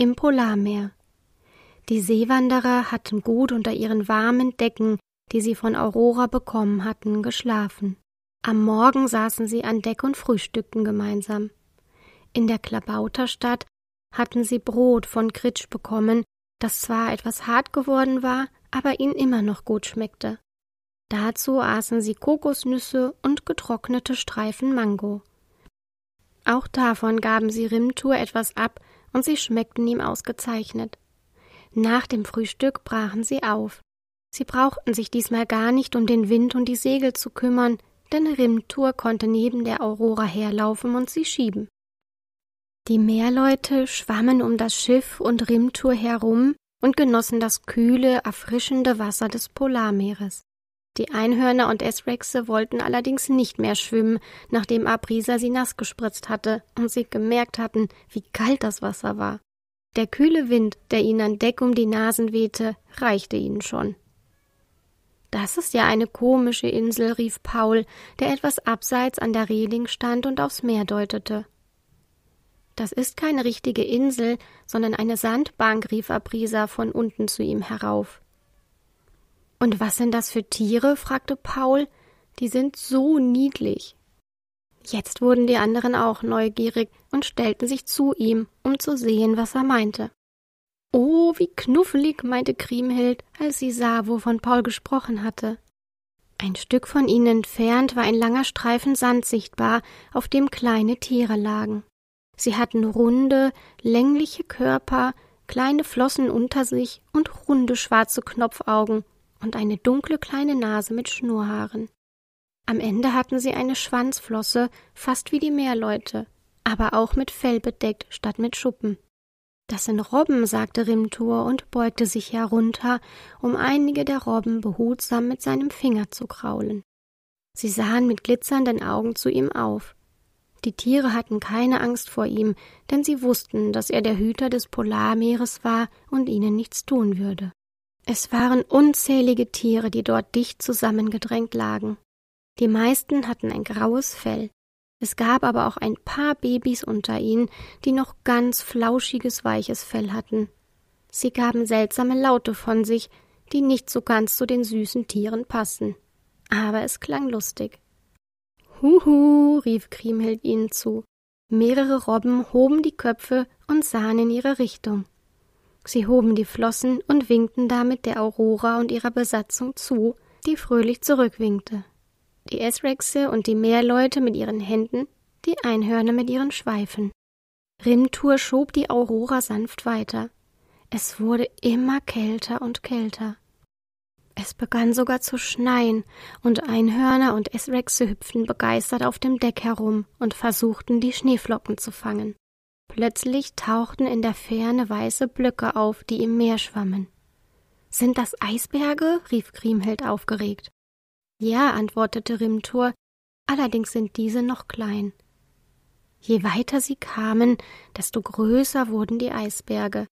Im Polarmeer Die Seewanderer hatten gut unter ihren warmen Decken, die sie von Aurora bekommen hatten, geschlafen. Am Morgen saßen sie an Deck und frühstückten gemeinsam. In der Klabauterstadt hatten sie Brot von Kritsch bekommen, das zwar etwas hart geworden war, aber ihnen immer noch gut schmeckte. Dazu aßen sie Kokosnüsse und getrocknete Streifen Mango. Auch davon gaben sie Rimtur etwas ab, und sie schmeckten ihm ausgezeichnet. Nach dem Frühstück brachen sie auf. Sie brauchten sich diesmal gar nicht um den Wind und die Segel zu kümmern, denn Rimtur konnte neben der Aurora herlaufen und sie schieben. Die Meerleute schwammen um das Schiff und Rimtur herum und genossen das kühle, erfrischende Wasser des Polarmeeres. Die Einhörner und Esrexe wollten allerdings nicht mehr schwimmen, nachdem Abrisa sie nass gespritzt hatte und sie gemerkt hatten, wie kalt das Wasser war. Der kühle Wind, der ihnen an Deck um die Nasen wehte, reichte ihnen schon. Das ist ja eine komische Insel, rief Paul, der etwas abseits an der Reling stand und aufs Meer deutete. Das ist keine richtige Insel, sondern eine Sandbank, rief Abrisa von unten zu ihm herauf. Und was sind das für Tiere? fragte Paul. Die sind so niedlich. Jetzt wurden die anderen auch neugierig und stellten sich zu ihm, um zu sehen, was er meinte. Oh, wie knuffelig, meinte Kriemhild, als sie sah, wovon Paul gesprochen hatte. Ein Stück von ihnen entfernt war ein langer Streifen Sand sichtbar, auf dem kleine Tiere lagen. Sie hatten runde, längliche Körper, kleine Flossen unter sich und runde schwarze Knopfaugen und eine dunkle kleine Nase mit Schnurrhaaren. Am Ende hatten sie eine Schwanzflosse, fast wie die Meerleute, aber auch mit Fell bedeckt statt mit Schuppen. Das sind Robben, sagte Rimtur und beugte sich herunter, um einige der Robben behutsam mit seinem Finger zu kraulen. Sie sahen mit glitzernden Augen zu ihm auf. Die Tiere hatten keine Angst vor ihm, denn sie wussten, dass er der Hüter des Polarmeeres war und ihnen nichts tun würde. Es waren unzählige Tiere, die dort dicht zusammengedrängt lagen. Die meisten hatten ein graues Fell. Es gab aber auch ein paar Babys unter ihnen, die noch ganz flauschiges, weiches Fell hatten. Sie gaben seltsame Laute von sich, die nicht so ganz zu den süßen Tieren passten. Aber es klang lustig. Huhu, rief Kriemhild ihnen zu. Mehrere Robben hoben die Köpfe und sahen in ihre Richtung. Sie hoben die Flossen und winkten damit der Aurora und ihrer Besatzung zu, die fröhlich zurückwinkte. Die Esrexe und die Meerleute mit ihren Händen, die Einhörner mit ihren Schweifen. Rimtur schob die Aurora sanft weiter. Es wurde immer kälter und kälter. Es begann sogar zu schneien, und Einhörner und Esrexe hüpften begeistert auf dem Deck herum und versuchten, die Schneeflocken zu fangen. Plötzlich tauchten in der Ferne weiße Blöcke auf, die im Meer schwammen. Sind das Eisberge? rief Kriemhild aufgeregt. Ja, antwortete Rimtur, allerdings sind diese noch klein. Je weiter sie kamen, desto größer wurden die Eisberge,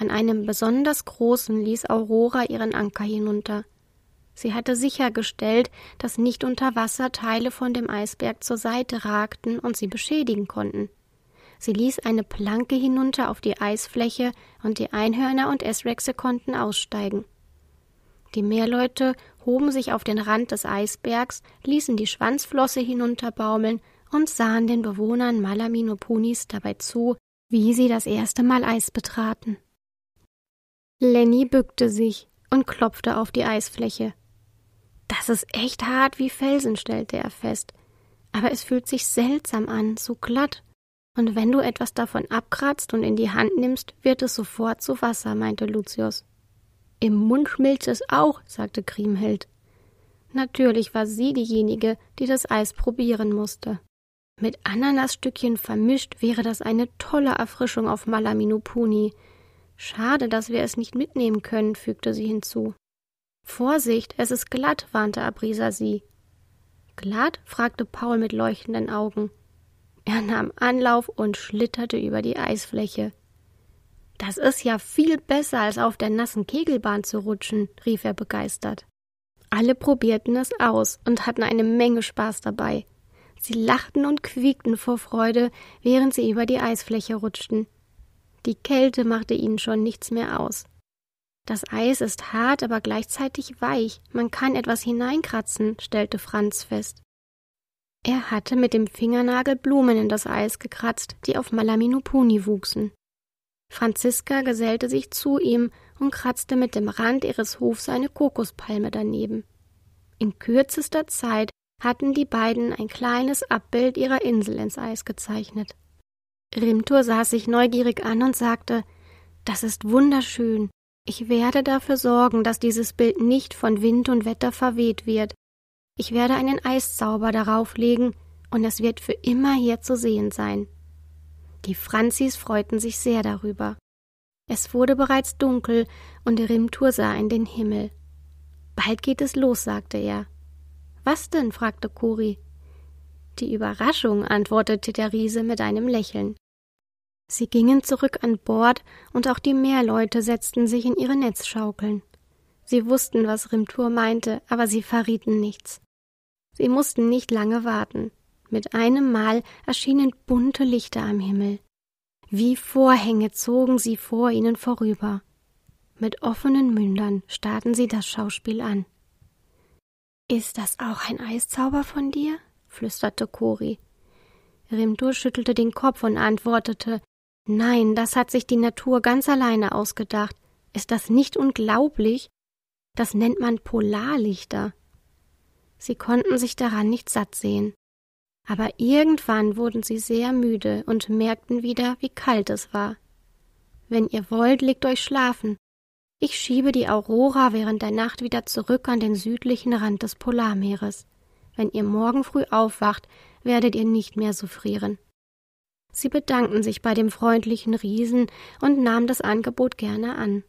an einem besonders großen ließ Aurora ihren Anker hinunter. Sie hatte sichergestellt, dass nicht unter Wasser Teile von dem Eisberg zur Seite ragten und sie beschädigen konnten. Sie ließ eine Planke hinunter auf die Eisfläche und die Einhörner und Esrexe konnten aussteigen. Die Meerleute hoben sich auf den Rand des Eisbergs, ließen die Schwanzflosse hinunterbaumeln und sahen den Bewohnern Malaminopunis dabei zu, wie sie das erste Mal Eis betraten. Lenny bückte sich und klopfte auf die Eisfläche. Das ist echt hart wie Felsen, stellte er fest. Aber es fühlt sich seltsam an, so glatt. Und wenn du etwas davon abkratzt und in die Hand nimmst, wird es sofort zu Wasser, meinte Lucius. Im Mund schmilzt es auch, sagte Kriemhild. Natürlich war sie diejenige, die das Eis probieren musste. Mit Ananasstückchen vermischt wäre das eine tolle Erfrischung auf Malaminupuni, Schade, dass wir es nicht mitnehmen können, fügte sie hinzu. Vorsicht, es ist glatt, warnte Abrisa sie. Glatt? fragte Paul mit leuchtenden Augen. Er nahm Anlauf und schlitterte über die Eisfläche. Das ist ja viel besser, als auf der nassen Kegelbahn zu rutschen, rief er begeistert. Alle probierten es aus und hatten eine Menge Spaß dabei. Sie lachten und quiekten vor Freude, während sie über die Eisfläche rutschten. Die Kälte machte ihnen schon nichts mehr aus. Das Eis ist hart, aber gleichzeitig weich. Man kann etwas hineinkratzen, stellte Franz fest. Er hatte mit dem Fingernagel Blumen in das Eis gekratzt, die auf Malaminupuni wuchsen. Franziska gesellte sich zu ihm und kratzte mit dem Rand ihres Hofs eine Kokospalme daneben. In kürzester Zeit hatten die beiden ein kleines Abbild ihrer Insel ins Eis gezeichnet. Rimtur sah sich neugierig an und sagte Das ist wunderschön. Ich werde dafür sorgen, dass dieses Bild nicht von Wind und Wetter verweht wird. Ich werde einen Eiszauber darauf legen, und es wird für immer hier zu sehen sein. Die Franzis freuten sich sehr darüber. Es wurde bereits dunkel, und Rimtur sah in den Himmel. Bald geht es los, sagte er. Was denn? fragte Kuri. Die Überraschung, antwortete der Riese mit einem Lächeln. Sie gingen zurück an Bord, und auch die Meerleute setzten sich in ihre Netzschaukeln. Sie wussten, was Rimtur meinte, aber sie verrieten nichts. Sie mussten nicht lange warten. Mit einem Mal erschienen bunte Lichter am Himmel. Wie Vorhänge zogen sie vor ihnen vorüber. Mit offenen Mündern starrten sie das Schauspiel an. Ist das auch ein Eiszauber von dir? flüsterte Kori. Rimdur schüttelte den Kopf und antwortete Nein, das hat sich die Natur ganz alleine ausgedacht. Ist das nicht unglaublich? Das nennt man Polarlichter. Sie konnten sich daran nicht satt sehen. Aber irgendwann wurden sie sehr müde und merkten wieder, wie kalt es war. Wenn ihr wollt, legt euch schlafen. Ich schiebe die Aurora während der Nacht wieder zurück an den südlichen Rand des Polarmeeres. Wenn ihr morgen früh aufwacht, werdet ihr nicht mehr so frieren. Sie bedankten sich bei dem freundlichen Riesen und nahmen das Angebot gerne an.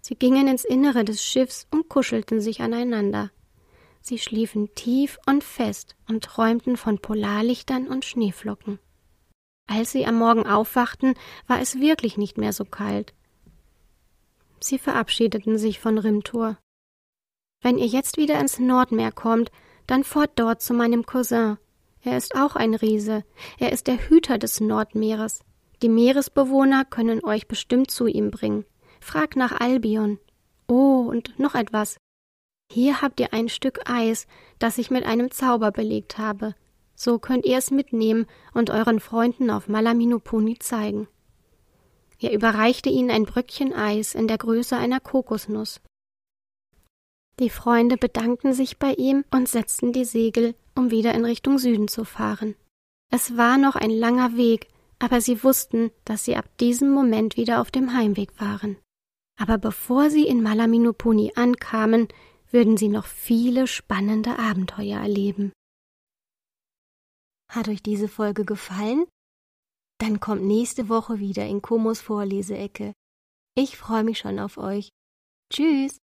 Sie gingen ins Innere des Schiffs und kuschelten sich aneinander. Sie schliefen tief und fest und träumten von Polarlichtern und Schneeflocken. Als sie am Morgen aufwachten, war es wirklich nicht mehr so kalt. Sie verabschiedeten sich von Rimtor. Wenn ihr jetzt wieder ins Nordmeer kommt, dann fort dort zu meinem Cousin, er ist auch ein Riese. Er ist der Hüter des Nordmeeres. Die Meeresbewohner können euch bestimmt zu ihm bringen. Frag nach Albion. Oh, und noch etwas. Hier habt ihr ein Stück Eis, das ich mit einem Zauber belegt habe. So könnt ihr es mitnehmen und euren Freunden auf Malaminupuni zeigen. Er überreichte ihnen ein Bröckchen Eis in der Größe einer Kokosnuss. Die Freunde bedankten sich bei ihm und setzten die Segel, um wieder in Richtung Süden zu fahren. Es war noch ein langer Weg, aber sie wussten, dass sie ab diesem Moment wieder auf dem Heimweg waren. Aber bevor sie in Malaminupuni ankamen, würden sie noch viele spannende Abenteuer erleben. Hat euch diese Folge gefallen? Dann kommt nächste Woche wieder in Komos Vorleseecke. Ich freue mich schon auf euch. Tschüss!